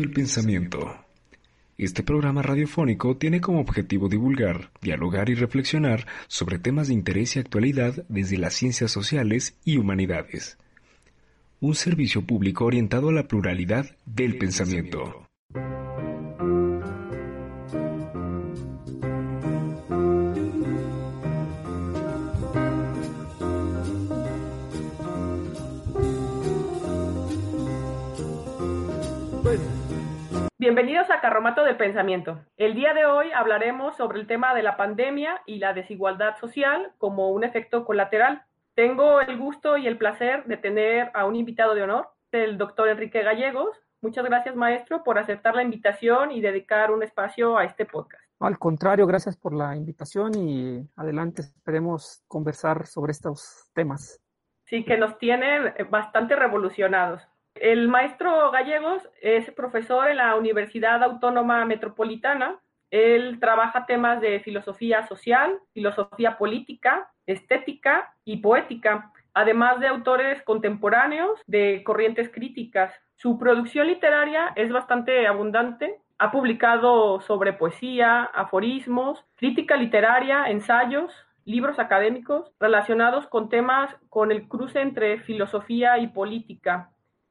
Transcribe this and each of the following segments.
Del Pensamiento. Este programa radiofónico tiene como objetivo divulgar, dialogar y reflexionar sobre temas de interés y actualidad desde las ciencias sociales y humanidades. Un servicio público orientado a la pluralidad del pensamiento. Bienvenidos a Carromato del Pensamiento. El día de hoy hablaremos sobre el tema de la pandemia y la desigualdad social como un efecto colateral. Tengo el gusto y el placer de tener a un invitado de honor, el doctor Enrique Gallegos. Muchas gracias, maestro, por aceptar la invitación y dedicar un espacio a este podcast. Al contrario, gracias por la invitación y adelante esperemos conversar sobre estos temas. Sí, que nos tienen bastante revolucionados. El maestro Gallegos es profesor en la Universidad Autónoma Metropolitana. Él trabaja temas de filosofía social, filosofía política, estética y poética, además de autores contemporáneos de corrientes críticas. Su producción literaria es bastante abundante. Ha publicado sobre poesía, aforismos, crítica literaria, ensayos, libros académicos relacionados con temas con el cruce entre filosofía y política.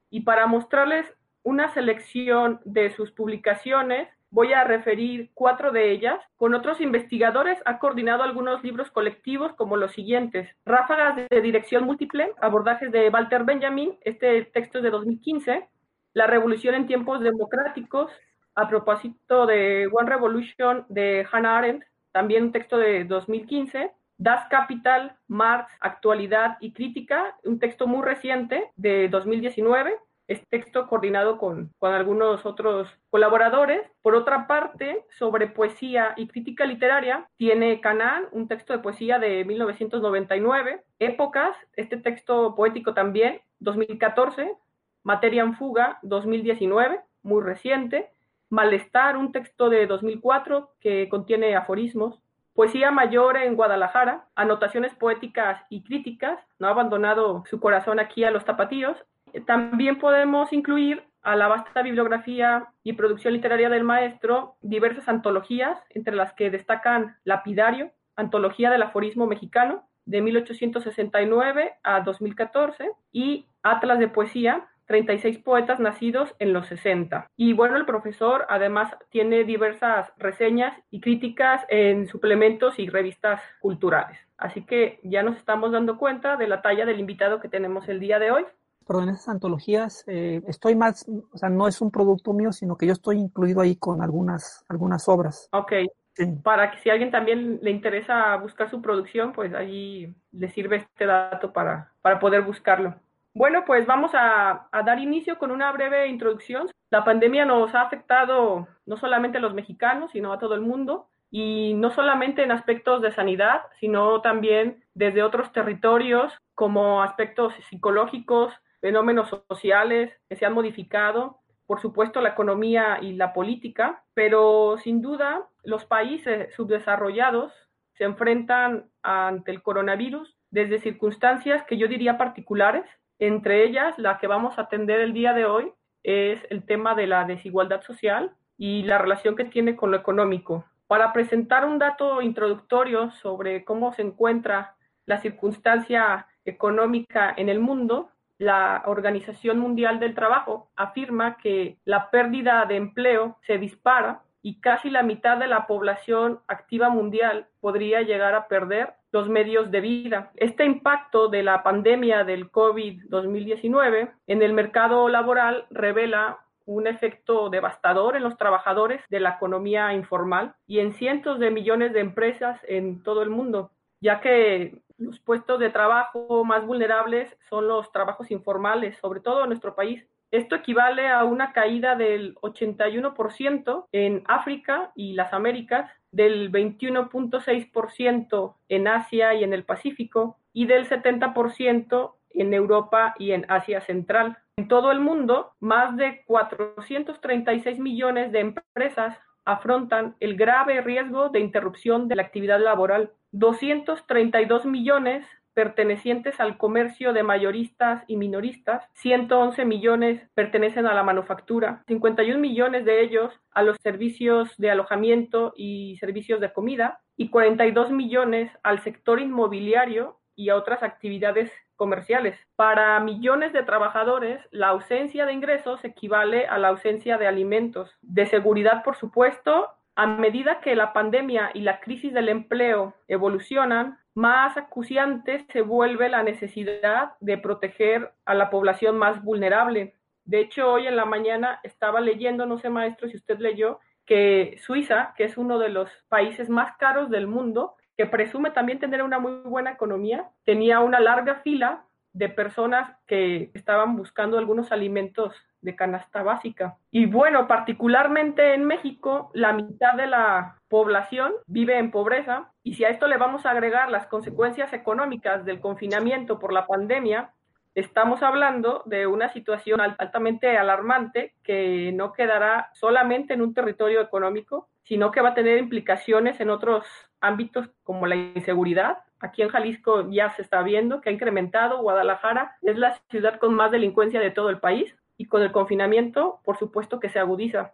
Y para mostrarles una selección de sus publicaciones, voy a referir cuatro de ellas. Con otros investigadores ha coordinado algunos libros colectivos como los siguientes. Ráfagas de dirección múltiple, abordajes de Walter Benjamin, este texto es de 2015. La revolución en tiempos democráticos, a propósito de One Revolution de Hannah Arendt, también un texto de 2015. Das Capital, Marx, Actualidad y Crítica, un texto muy reciente de 2019. Es texto coordinado con, con algunos otros colaboradores. Por otra parte, sobre poesía y crítica literaria, tiene Canán, un texto de poesía de 1999. Épocas, este texto poético también, 2014. Materia en fuga, 2019, muy reciente. Malestar, un texto de 2004 que contiene aforismos. Poesía Mayor en Guadalajara, anotaciones poéticas y críticas, no ha abandonado su corazón aquí a los tapatíos. También podemos incluir a la vasta bibliografía y producción literaria del maestro diversas antologías, entre las que destacan Lapidario, Antología del Aforismo Mexicano, de 1869 a 2014, y Atlas de Poesía, 36 poetas nacidos en los 60. Y bueno, el profesor además tiene diversas reseñas y críticas en suplementos y revistas culturales. Así que ya nos estamos dando cuenta de la talla del invitado que tenemos el día de hoy. Perdón, esas antologías, eh, estoy más, o sea, no es un producto mío, sino que yo estoy incluido ahí con algunas, algunas obras. Ok, Sí. Para que si a alguien también le interesa buscar su producción, pues allí le sirve este dato para, para poder buscarlo. Bueno, pues vamos a, a, dar inicio con una breve introducción. La pandemia nos ha afectado no solamente a los mexicanos, sino a todo el mundo, y no solamente en aspectos de sanidad, sino también desde otros territorios como aspectos psicológicos, fenómenos sociales que se han modificado, por supuesto la economía y la política, pero sin duda los países subdesarrollados se enfrentan ante el coronavirus desde circunstancias que yo diría particulares, entre ellas, la que vamos a atender el día de hoy es el tema de la desigualdad social y la relación que tiene con lo económico. Para presentar un dato introductorio sobre cómo se encuentra la circunstancia económica en el mundo, la Organización Mundial del Trabajo afirma que la pérdida de empleo se dispara y casi la mitad de la población activa mundial podría llegar a perder los medios de vida. Este impacto de la pandemia del COVID-2019 en el mercado laboral revela un efecto devastador en los trabajadores de la economía informal y en cientos de millones de empresas en todo el mundo, ya que los puestos de trabajo más vulnerables son los trabajos informales, sobre todo en nuestro país. Esto equivale a una caída del 81% en África y las Américas, del 21.6% en Asia y en el Pacífico y del 70% en Europa y en Asia Central. En todo el mundo, más de 436 millones de empresas afrontan el grave riesgo de interrupción de la actividad laboral. 232 millones pertenecientes al comercio de mayoristas y minoristas, 111 millones pertenecen a la manufactura, 51 millones de ellos a los servicios de alojamiento y servicios de comida y 42 millones al sector inmobiliario y a otras actividades comerciales. Para millones de trabajadores, la ausencia de ingresos equivale a la ausencia de alimentos, de seguridad, por supuesto. A medida que la pandemia y la crisis del empleo evolucionan, más acuciante se vuelve la necesidad de proteger a la población más vulnerable. De hecho, hoy en la mañana estaba leyendo, no sé maestro si usted leyó, que Suiza, que es uno de los países más caros del mundo, que presume también tener una muy buena economía, tenía una larga fila de personas que estaban buscando algunos alimentos de canasta básica. Y bueno, particularmente en México, la mitad de la población vive en pobreza y si a esto le vamos a agregar las consecuencias económicas del confinamiento por la pandemia, estamos hablando de una situación altamente alarmante que no quedará solamente en un territorio económico, sino que va a tener implicaciones en otros ámbitos como la inseguridad. Aquí en Jalisco ya se está viendo que ha incrementado. Guadalajara es la ciudad con más delincuencia de todo el país y con el confinamiento, por supuesto que se agudiza.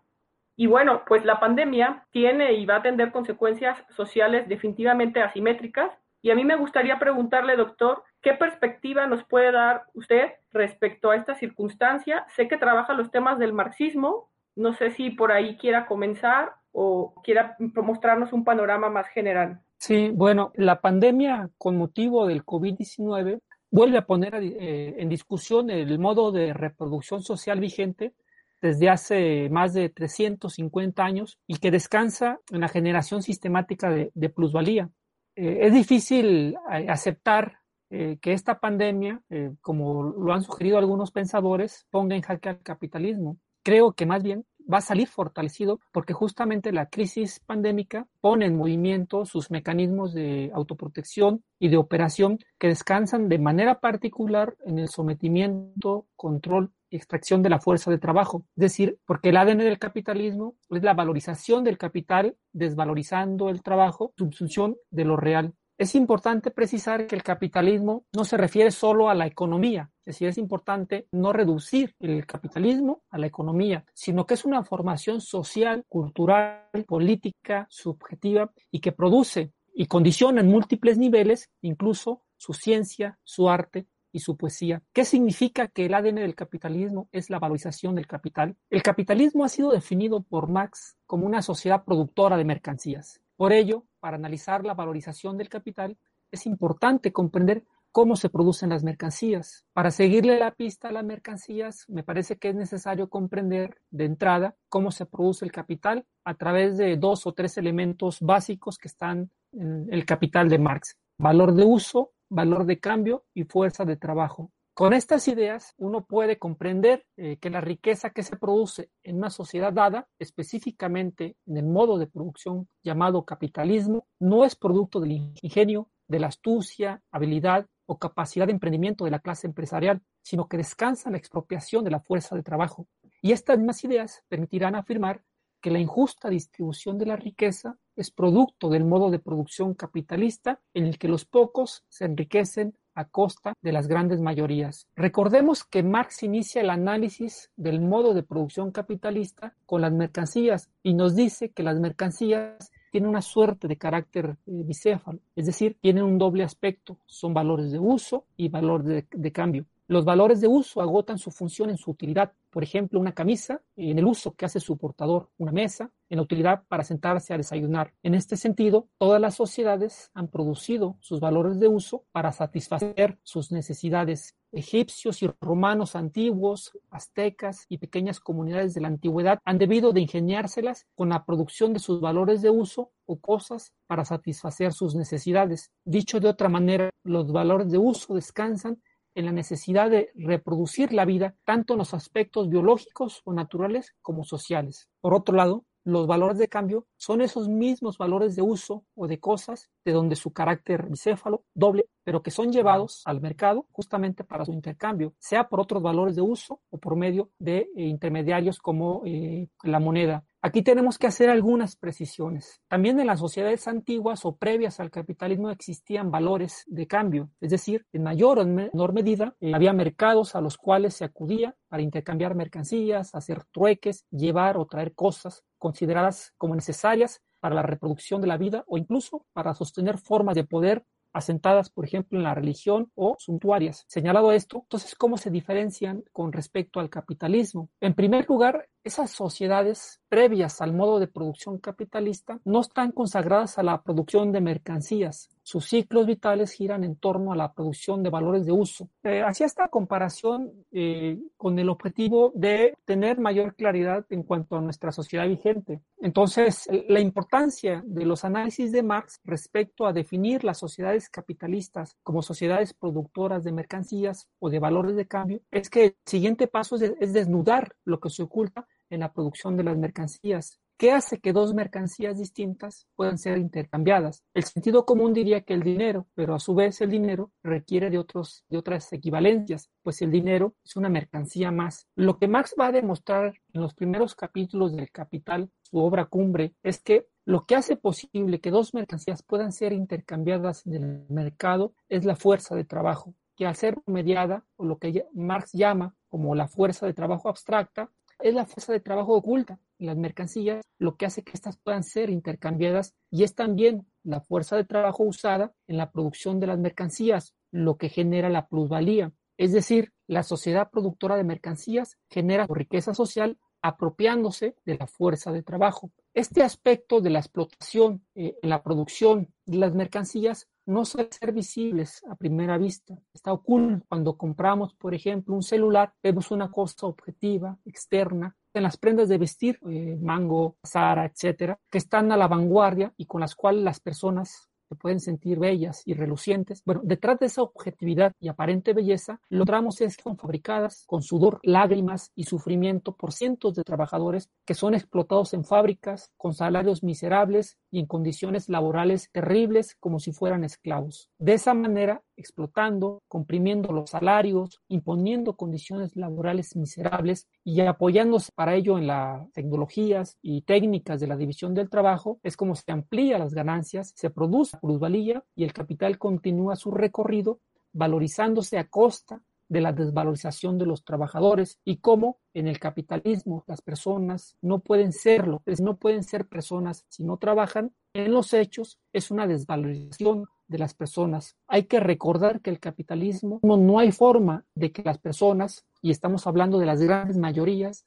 Y bueno, pues la pandemia tiene y va a tener consecuencias sociales definitivamente asimétricas. Y a mí me gustaría preguntarle, doctor, ¿qué perspectiva nos puede dar usted respecto a esta circunstancia? Sé que trabaja los temas del marxismo. No sé si por ahí quiera comenzar o quiera mostrarnos un panorama más general. Sí, bueno, la pandemia con motivo del COVID-19 vuelve a poner eh, en discusión el modo de reproducción social vigente desde hace más de 350 años y que descansa en la generación sistemática de, plusvalía. Eh, es difícil eh, aceptar que esta pandemia, como lo han sugerido algunos pensadores, ponga en jaque al capitalismo. Creo que más bien va a salir fortalecido porque justamente la crisis pandémica pone en movimiento sus mecanismos de autoprotección y de operación que descansan de manera particular en el sometimiento, control y extracción de la fuerza de trabajo. Es decir, porque el ADN del capitalismo es la valorización del capital desvalorizando el trabajo, subsunción de lo real. Es importante precisar que el capitalismo no se refiere solo a la economía, es decir, es importante no reducir el capitalismo a la economía, sino que es una formación social, cultural, política, subjetiva y que produce y condiciona en múltiples niveles incluso su ciencia, su arte y su poesía. ¿Qué significa que el ADN del capitalismo es la valorización del capital? El capitalismo ha sido definido por Marx como una sociedad productora de mercancías. Por ello, para analizar la valorización del capital, es importante comprender cómo se producen las mercancías. Para seguirle la pista a las mercancías, me parece que es necesario comprender de entrada cómo se produce el capital a través de dos o tres elementos básicos que están en el capital de Marx. Valor de uso, valor de cambio y fuerza de trabajo. Con estas ideas uno puede comprender eh, que la riqueza que se produce en una sociedad dada, específicamente en el modo de producción llamado capitalismo, no es producto del ingenio, de la astucia, habilidad o capacidad de emprendimiento de la clase empresarial, sino que descansa en la expropiación de la fuerza de trabajo. Y estas mismas ideas permitirán afirmar que la injusta distribución de la riqueza es producto del modo de producción capitalista en el que los pocos se enriquecen a costa de las grandes mayorías. Recordemos que Marx inicia el análisis del modo de producción capitalista con las mercancías y nos dice que las mercancías tienen una suerte de carácter eh, bicéfalo, es decir, tienen un doble aspecto, son valores de uso y valores de cambio. Los valores de uso agotan su función en su utilidad. Por ejemplo, una camisa, en el uso que hace su portador, una mesa, en la utilidad para sentarse a desayunar. En este sentido, todas las sociedades han producido sus valores de uso para satisfacer sus necesidades. Egipcios y romanos antiguos, aztecas y pequeñas comunidades de la antigüedad han debido de ingeniárselas con la producción de sus valores de uso o cosas para satisfacer sus necesidades. Dicho de otra manera, los valores de uso descansan en la necesidad de reproducir la vida, tanto en los aspectos biológicos o naturales como sociales. Por otro lado, los valores de cambio son esos mismos valores de uso o de cosas de donde su carácter bicéfalo, doble, pero que son llevados al mercado justamente para su intercambio, sea por otros valores de uso o por medio de eh, intermediarios como eh, la moneda. Aquí tenemos que hacer algunas precisiones. También en las sociedades antiguas o previas al capitalismo existían valores de cambio, es decir, en mayor o menor medida eh, había mercados a los cuales se acudía para intercambiar mercancías, hacer trueques, llevar o traer cosas consideradas como necesarias para la reproducción de la vida o incluso para sostener formas de poder asentadas, por ejemplo, en la religión o suntuarias. Señalado esto, entonces, ¿cómo se diferencian con respecto al capitalismo? En primer lugar, esas sociedades previas al modo de producción capitalista no están consagradas a la producción de mercancías. Sus ciclos vitales giran en torno a la producción de valores de uso. Eh, esta comparación eh, con el objetivo de tener mayor claridad en cuanto a nuestra sociedad vigente. Entonces, la importancia de los análisis de Marx respecto a definir las sociedades capitalistas como sociedades productoras de mercancías o de valores de cambio es que el siguiente paso es desnudar lo que se oculta en la producción de las mercancías. ¿Qué hace que dos mercancías distintas puedan ser intercambiadas? El sentido común diría que el dinero, pero a su vez el dinero requiere de, otros, de otras equivalencias, pues el dinero es una mercancía más. Lo que Marx va a demostrar en los primeros capítulos del Capital, su obra cumbre, es que lo que hace posible que dos mercancías puedan ser intercambiadas en el mercado es la fuerza de trabajo, que al ser mediada, o lo que Marx llama como la fuerza de trabajo abstracta, es la fuerza de trabajo oculta las mercancías, lo que hace que éstas puedan ser intercambiadas y es también la fuerza de trabajo usada en la producción de las mercancías, lo que genera la plusvalía. Es decir, la sociedad productora de mercancías genera riqueza social apropiándose de la fuerza de trabajo. Este aspecto de la explotación eh, en la producción de las mercancías no suele ser visibles a primera vista. Está oculto cuando compramos, por ejemplo, un celular, vemos una cosa objetiva, externa, en las prendas de vestir, eh, Mango, Zara, etcétera, que están a la vanguardia y con las cuales las personas se pueden sentir bellas y relucientes. Bueno, detrás de esa objetividad y aparente belleza, lo tramos es que son fabricadas con sudor, lágrimas y sufrimiento por cientos de trabajadores que son explotados en fábricas con salarios miserables y en condiciones laborales terribles como si fueran esclavos. De esa manera, explotando, comprimiendo los salarios, imponiendo condiciones laborales miserables y apoyándose para ello en las tecnologías y técnicas de la división del trabajo, es como se amplía las ganancias, se produce plusvalía y el capital continúa su recorrido valorizándose a costa de la desvalorización de los trabajadores y cómo en el capitalismo las personas no pueden serlo, no pueden ser personas si no trabajan, en los hechos es una desvalorización de las personas. Hay que recordar que el capitalismo no, hay forma de que las personas, y estamos hablando de las grandes mayorías,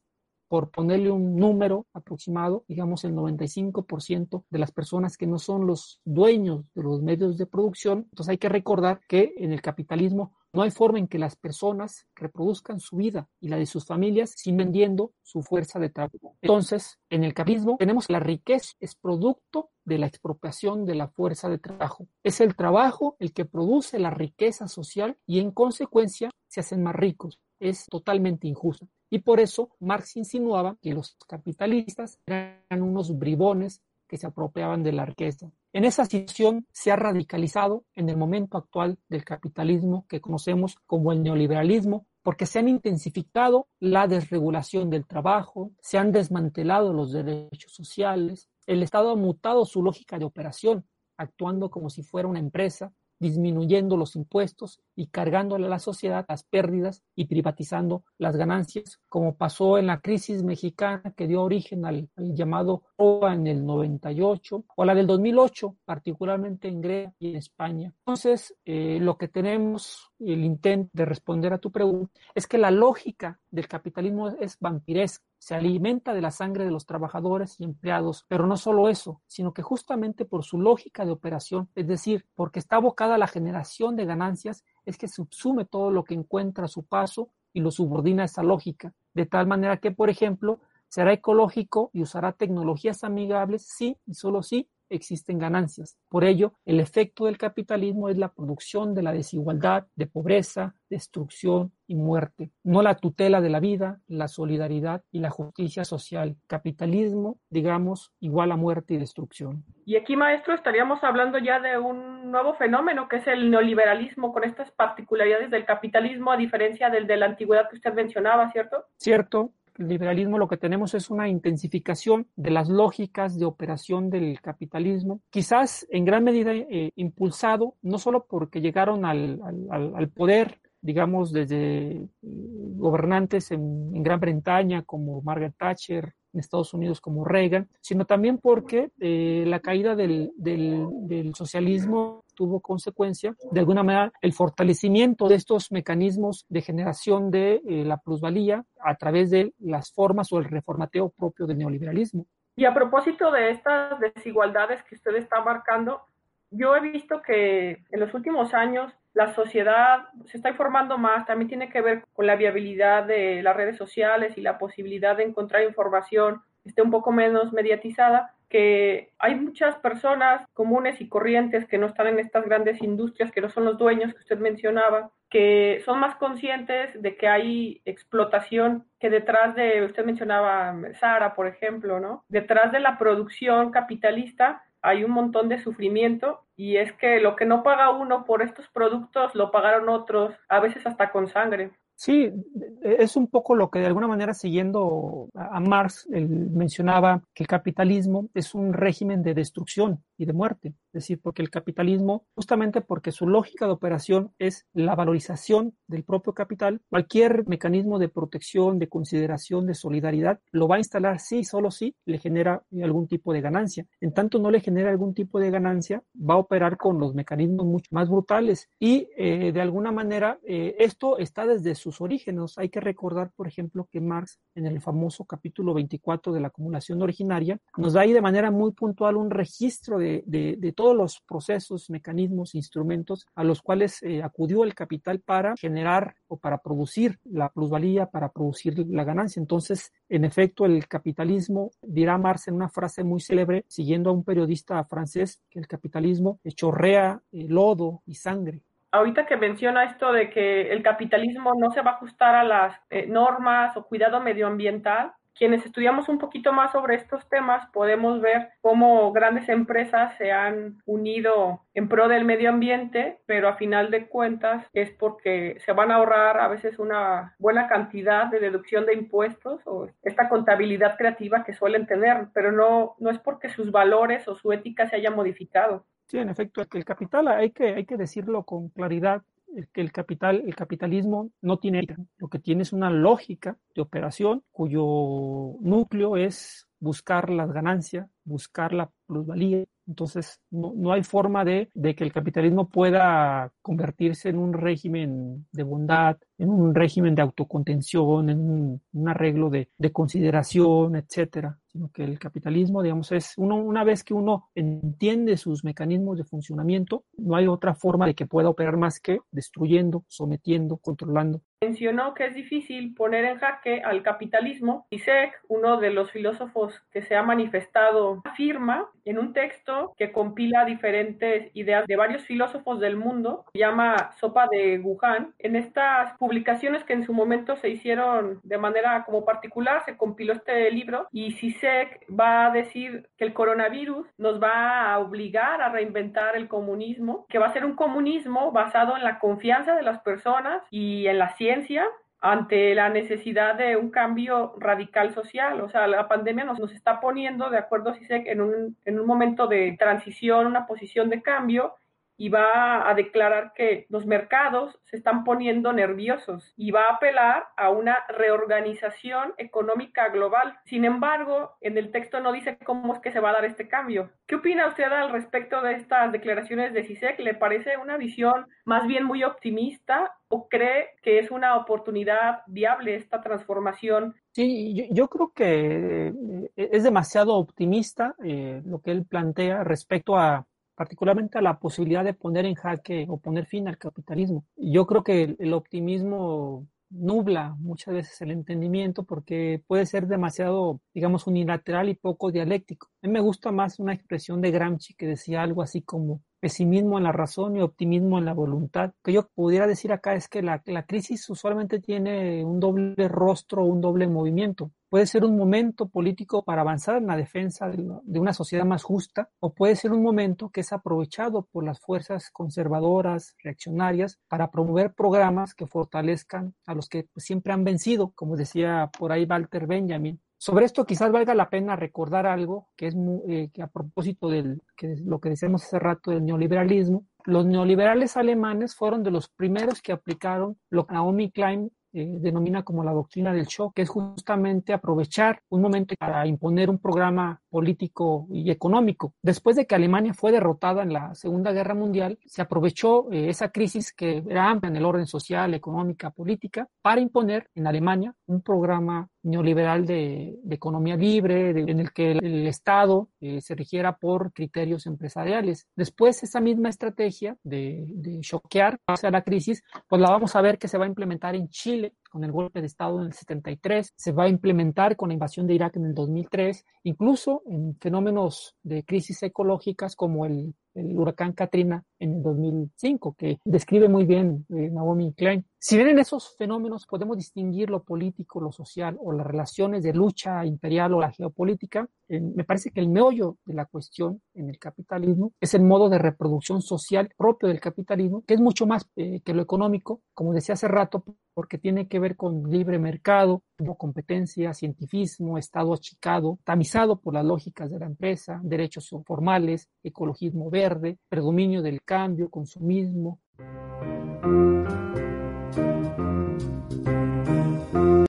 por ponerle un número aproximado, digamos el 95% de las personas que no son los dueños de los medios de producción. Entonces hay que recordar que en el capitalismo no hay forma en que las personas reproduzcan su vida y la de sus familias sin vendiendo su fuerza de trabajo. Entonces, en el capitalismo tenemos la riqueza, es producto de la expropiación de la fuerza de trabajo. Es el trabajo el que produce la riqueza social y en consecuencia se hacen más ricos. Es totalmente injusto. Y por eso Marx insinuaba que los capitalistas eran unos bribones que se apropiaban de la riqueza. En esa situación se ha radicalizado en el momento actual del capitalismo que conocemos como el neoliberalismo, porque se han intensificado la desregulación del trabajo, se han desmantelado los derechos sociales, el Estado ha mutado su lógica de operación, actuando como si fuera una empresa disminuyendo los impuestos y cargándole a la sociedad las pérdidas y privatizando las ganancias, como pasó en la crisis mexicana que dio origen al, llamado OA en el 98 o la del 2008, particularmente en Grecia y en España. Entonces, eh, lo que tenemos, el intento de responder a tu pregunta, es que la lógica del capitalismo es vampiresca se alimenta de la sangre de los trabajadores y empleados, pero no solo eso, sino que justamente por su lógica de operación, es decir, porque está abocada a la generación de ganancias, es que subsume todo lo que encuentra a su paso y lo subordina a esa lógica, de tal manera que, por ejemplo, será ecológico y usará tecnologías amigables sí y solo sí existen ganancias. Por ello, el efecto del capitalismo es la producción de la desigualdad, de pobreza, destrucción y muerte, no la tutela de la vida, la solidaridad y la justicia social. Capitalismo, digamos, igual a muerte y destrucción. Y aquí, maestro, estaríamos hablando ya de un nuevo fenómeno que es el neoliberalismo con estas particularidades del capitalismo a diferencia del de la antigüedad que usted mencionaba, ¿cierto? Cierto, liberalismo lo que tenemos es una intensificación de las lógicas de operación del capitalismo, quizás en gran medida eh, impulsado no solo porque llegaron al, poder digamos, desde eh, gobernantes en, Gran Bretaña como Margaret Thatcher, en Estados Unidos como Reagan, sino también porque eh, la caída del, socialismo tuvo consecuencia, de alguna manera, el fortalecimiento de estos mecanismos de generación de eh, la plusvalía a través de las formas o el reformateo propio del neoliberalismo. Y a propósito de estas desigualdades que usted está marcando, yo he visto que en los últimos años la sociedad se está informando más, también tiene que ver con la viabilidad de las redes sociales y la posibilidad de encontrar información que esté un poco menos mediatizada, que hay muchas personas comunes y corrientes que no están en estas grandes industrias, que no son los dueños que usted mencionaba, que son más conscientes de que hay explotación, que detrás de, usted mencionaba Sara, por ejemplo, ¿no? Detrás de la producción capitalista hay un montón de sufrimiento y es que lo que no paga uno por estos productos lo pagaron otros, a veces hasta con sangre. Sí, es un poco lo que de alguna manera siguiendo a Marx, él mencionaba que el capitalismo es un régimen de destrucción y de muerte. Es decir, porque el capitalismo, justamente porque su lógica de operación es la valorización del propio capital, cualquier mecanismo de protección, de consideración, de solidaridad, lo va a instalar sí, solo sí, le genera algún tipo de ganancia. En tanto no le genera algún tipo de ganancia, va a operar con los mecanismos mucho más brutales y eh, de alguna manera eh, esto está desde su sus orígenes. Hay que recordar, por ejemplo, que Marx, en el famoso capítulo 24 de la acumulación originaria, nos da ahí de manera muy puntual un registro de, de, de todos los procesos, mecanismos, instrumentos a los cuales eh, acudió el capital para generar o para producir la plusvalía, para producir la ganancia. Entonces, en efecto, el capitalismo, dirá Marx en una frase muy célebre, siguiendo a un periodista francés, que el capitalismo chorrea eh, lodo y sangre ahorita que menciona esto de que el capitalismo no se va a ajustar a las eh, normas o cuidado medioambiental, quienes estudiamos un poquito más sobre estos temas podemos ver cómo grandes empresas se han unido en pro del medio ambiente, pero a final de cuentas es porque se van a ahorrar a veces una buena cantidad de deducción de impuestos o esta contabilidad creativa que suelen tener, pero no, no es porque sus valores o su ética se haya modificado. Sí, en efecto, el capital hay que, hay que decirlo con claridad, que el capital, el capitalismo no tiene lo que tiene es una lógica de operación cuyo núcleo es buscar las ganancias, buscar la plusvalía. Entonces, no, no hay forma de, de, que el capitalismo pueda convertirse en un régimen de bondad, en un régimen de autocontención, en un, un arreglo de, de, consideración, etcétera. Sino que el capitalismo, digamos, es uno, una vez que uno entiende sus mecanismos de funcionamiento, no hay otra forma de que pueda operar más que destruyendo, sometiendo, controlando mencionó que es difícil poner en jaque al capitalismo. Isaac, uno de los filósofos que se ha manifestado, afirma en un texto que compila diferentes ideas de varios filósofos del mundo, se llama Sopa de Wuhan. En estas publicaciones que en su momento se hicieron de manera como particular, se compiló este libro y Sisek va a decir que el coronavirus nos va a obligar a reinventar el comunismo, que va a ser un comunismo basado en la confianza de las personas y en la ciencia ante la necesidad de un cambio radical social. O sea, la pandemia nos, nos está poniendo, de acuerdo, CISEC, en un, en un momento de transición, una posición de cambio, y va a declarar que los mercados se están poniendo nerviosos y va a apelar a una reorganización económica global. Sin embargo, en el texto no dice cómo es que se va a dar este cambio. ¿Qué opina usted al respecto de estas declaraciones de CISEC? ¿Le parece una visión más bien muy optimista o cree que es una oportunidad viable esta transformación? Sí, yo, creo que eh, es demasiado optimista eh, lo que él plantea respecto a particularmente a la posibilidad de poner en jaque o poner fin al capitalismo. Yo creo que el, optimismo nubla muchas veces el entendimiento porque puede ser demasiado, digamos, unilateral y poco dialéctico. A mí me gusta más una expresión de Gramsci que decía algo así como pesimismo en la razón y optimismo en la voluntad. Lo que yo pudiera decir acá es que la, la crisis usualmente tiene un doble rostro, un doble movimiento. Puede ser un momento político para avanzar en la defensa de, una sociedad más justa o puede ser un momento que es aprovechado por las fuerzas conservadoras, reaccionarias, para promover programas que fortalezcan a los que siempre han vencido, como decía por ahí Walter Benjamin. Sobre esto quizás valga la pena recordar algo que es eh, que a propósito de lo que decíamos hace rato del neoliberalismo. Los neoliberales alemanes fueron de los primeros que aplicaron lo que Naomi Klein eh, denomina como la doctrina del shock, que es justamente aprovechar un momento para imponer un programa político y económico. Después de que Alemania fue derrotada en la Segunda Guerra Mundial, se aprovechó eh, esa crisis que era amplia en el orden social, económica, política, para imponer en Alemania un programa neoliberal de, economía libre, en el que el, Estado eh, se rigiera por criterios empresariales. Después, esa misma estrategia de, de choquear hacia la crisis, pues la vamos a ver que se va a implementar en Chile con el golpe de Estado en el 73, se va a implementar con la invasión de Irak en el 2003, incluso en fenómenos de crisis ecológicas como el, huracán Katrina en el 2005, que describe muy bien eh, Naomi Klein. Si bien en esos fenómenos podemos distinguir lo político, lo social o las relaciones de lucha imperial o la geopolítica, me parece que el meollo de la cuestión en el capitalismo es el modo de reproducción social propio del capitalismo, que es mucho más eh, que lo económico, como decía hace rato, porque tiene que ver con libre mercado, competencia, cientifismo, Estado achicado, tamizado por las lógicas de la empresa, derechos formales, ecologismo verde, predominio del cambio, consumismo.